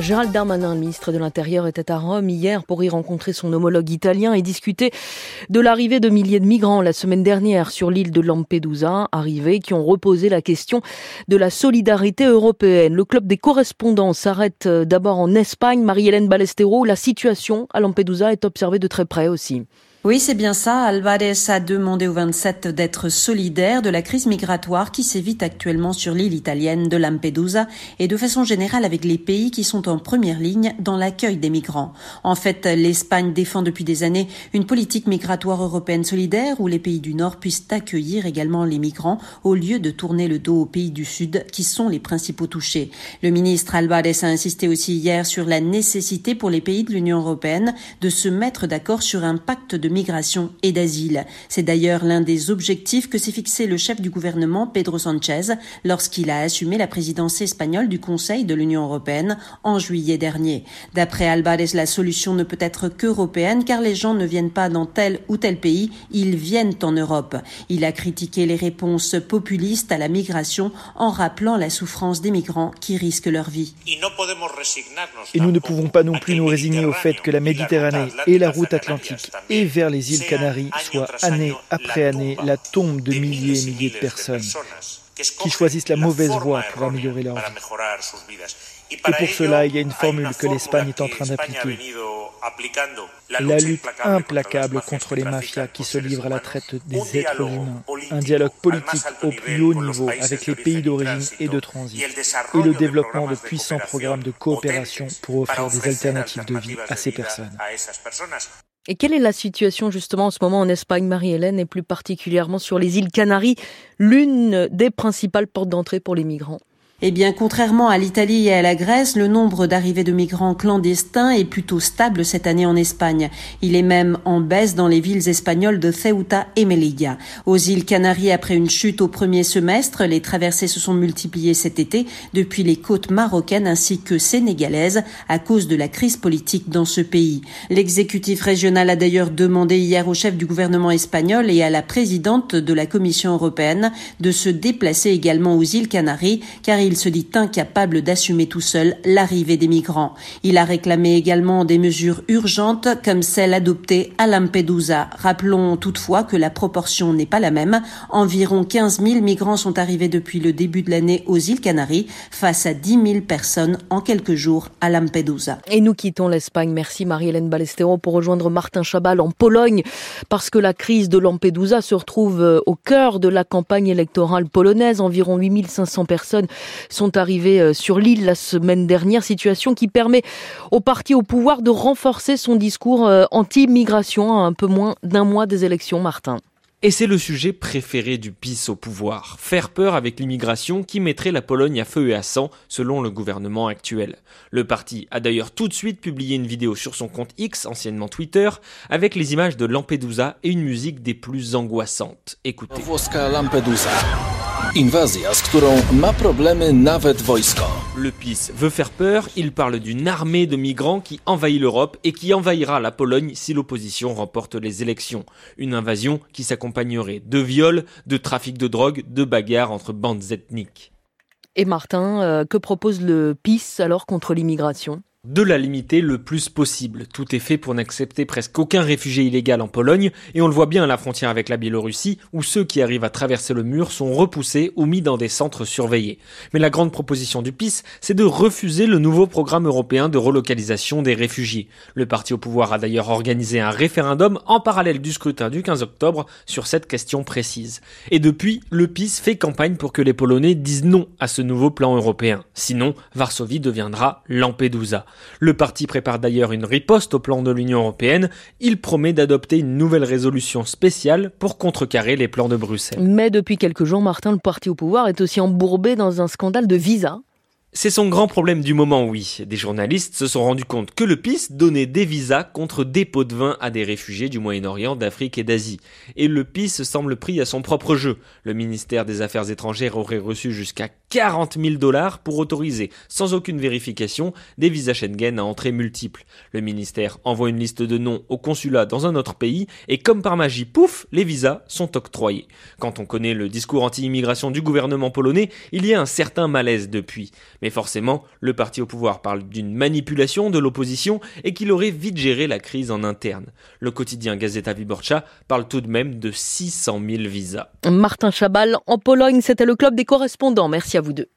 Gérald Darmanin, ministre de l'Intérieur, était à Rome hier pour y rencontrer son homologue italien et discuter de l'arrivée de milliers de migrants la semaine dernière sur l'île de Lampedusa, arrivés qui ont reposé la question de la solidarité européenne. Le club des correspondants s'arrête euh, d'abord en Espagne. Marie-Hélène Balestero, la situation à Lampedusa est observée de très près aussi. Oui, c'est bien ça. Alvarez a demandé aux 27 d'être solidaires de la crise migratoire qui sévit actuellement sur l'île italienne de Lampedusa et de façon générale avec les pays qui sont en première ligne dans l'accueil des migrants. En fait, l'Espagne défend depuis des années une politique migratoire européenne solidaire où les pays du Nord puissent accueillir également les migrants au lieu de tourner le dos aux pays du Sud qui sont les principaux touchés. Le ministre Alvarez a insisté aussi hier sur la nécessité pour les pays de l'Union européenne de se mettre d'accord sur un pacte de migration et d'asile. C'est d'ailleurs l'un des objectifs que s'est fixé le chef du gouvernement Pedro Sanchez lorsqu'il a assumé la présidence espagnole du Conseil de l'Union européenne en juillet dernier. D'après Alvarez, la solution ne peut être qu'européenne car les gens ne viennent pas dans tel ou tel pays, ils viennent en Europe. Il a critiqué les réponses populistes à la migration en rappelant la souffrance des migrants qui risquent leur vie. Et nous ne pouvons pas non plus nous résigner au fait que la Méditerranée et la route atlantique et vers les îles Canaries soit année après année la tombe de milliers et milliers de personnes qui choisissent la mauvaise voie pour améliorer leur vie. Et pour cela, il y a une formule que l'Espagne est en train d'appliquer. La lutte implacable contre les mafias qui se livrent à la traite des êtres humains. Un dialogue politique au plus haut niveau avec les pays d'origine et de transit. Et le développement de puissants programmes de coopération pour offrir des alternatives de vie à ces personnes. Et quelle est la situation justement en ce moment en Espagne, Marie-Hélène, et plus particulièrement sur les îles Canaries, l'une des principales portes d'entrée pour les migrants? Eh bien, contrairement à l'Italie et à la Grèce, le nombre d'arrivées de migrants clandestins est plutôt stable cette année en Espagne. Il est même en baisse dans les villes espagnoles de Ceuta et Melilla. Aux îles Canaries, après une chute au premier semestre, les traversées se sont multipliées cet été depuis les côtes marocaines ainsi que sénégalaises à cause de la crise politique dans ce pays. L'exécutif régional a d'ailleurs demandé hier au chef du gouvernement espagnol et à la présidente de la Commission européenne de se déplacer également aux îles Canaries car il se dit incapable d'assumer tout seul l'arrivée des migrants. Il a réclamé également des mesures urgentes comme celle adoptée à Lampedusa. Rappelons toutefois que la proportion n'est pas la même. Environ 15 000 migrants sont arrivés depuis le début de l'année aux îles Canaries face à 10 000 personnes en quelques jours à Lampedusa. Et nous quittons l'Espagne. Merci Marie-Hélène Balestero pour rejoindre Martin Chabal en Pologne parce que la crise de Lampedusa se retrouve euh, au cœur de la campagne électorale polonaise. Environ 8500 personnes sont arrivés euh, sur l'île la semaine dernière, situation qui permet au parti au pouvoir de renforcer son discours euh, anti-immigration à un peu moins d'un mois des élections, Martin. Et c'est le sujet préféré du PIS au pouvoir, faire peur avec l'immigration qui mettrait la Pologne à feu et à sang selon le gouvernement actuel. Le parti a d'ailleurs tout de suite publié une vidéo sur son compte X, anciennement Twitter, avec les images de Lampedusa et une musique des plus angoissantes. Écoutez. Le PiS veut faire peur, il parle d'une armée de migrants qui envahit l'Europe et qui envahira la Pologne si l'opposition remporte les élections. Une invasion qui s'accompagnerait de viols, de trafic de drogue, de bagarres entre bandes ethniques. Et Martin, euh, que propose le PiS alors contre l'immigration? De la limiter le plus possible. Tout est fait pour n'accepter presque aucun réfugié illégal en Pologne, et on le voit bien à la frontière avec la Biélorussie, où ceux qui arrivent à traverser le mur sont repoussés ou mis dans des centres surveillés. Mais la grande proposition du PIS, c'est de refuser le nouveau programme européen de relocalisation des réfugiés. Le parti au pouvoir a d'ailleurs organisé un référendum en parallèle du scrutin du 15 octobre sur cette question précise. Et depuis, le PIS fait campagne pour que les Polonais disent non à ce nouveau plan européen. Sinon, Varsovie deviendra Lampedusa. Le parti prépare d'ailleurs une riposte au plan de l'Union européenne. Il promet d'adopter une nouvelle résolution spéciale pour contrecarrer les plans de Bruxelles. Mais depuis quelques jours, Martin, le parti au pouvoir est aussi embourbé dans un scandale de visa. C'est son grand problème du moment, oui. Des journalistes se sont rendus compte que le PIS donnait des visas contre dépôt de vin à des réfugiés du Moyen-Orient, d'Afrique et d'Asie. Et le PIS semble pris à son propre jeu. Le ministère des Affaires étrangères aurait reçu jusqu'à 40 000 dollars pour autoriser, sans aucune vérification, des visas Schengen à entrée multiples. Le ministère envoie une liste de noms au consulat dans un autre pays et comme par magie, pouf, les visas sont octroyés. Quand on connaît le discours anti-immigration du gouvernement polonais, il y a un certain malaise depuis. Mais forcément, le parti au pouvoir parle d'une manipulation de l'opposition et qu'il aurait vite géré la crise en interne. Le quotidien Gazeta Wyborcza parle tout de même de 600 000 visas. Martin Chabal en Pologne, c'était le club des correspondants. Merci à vous deux.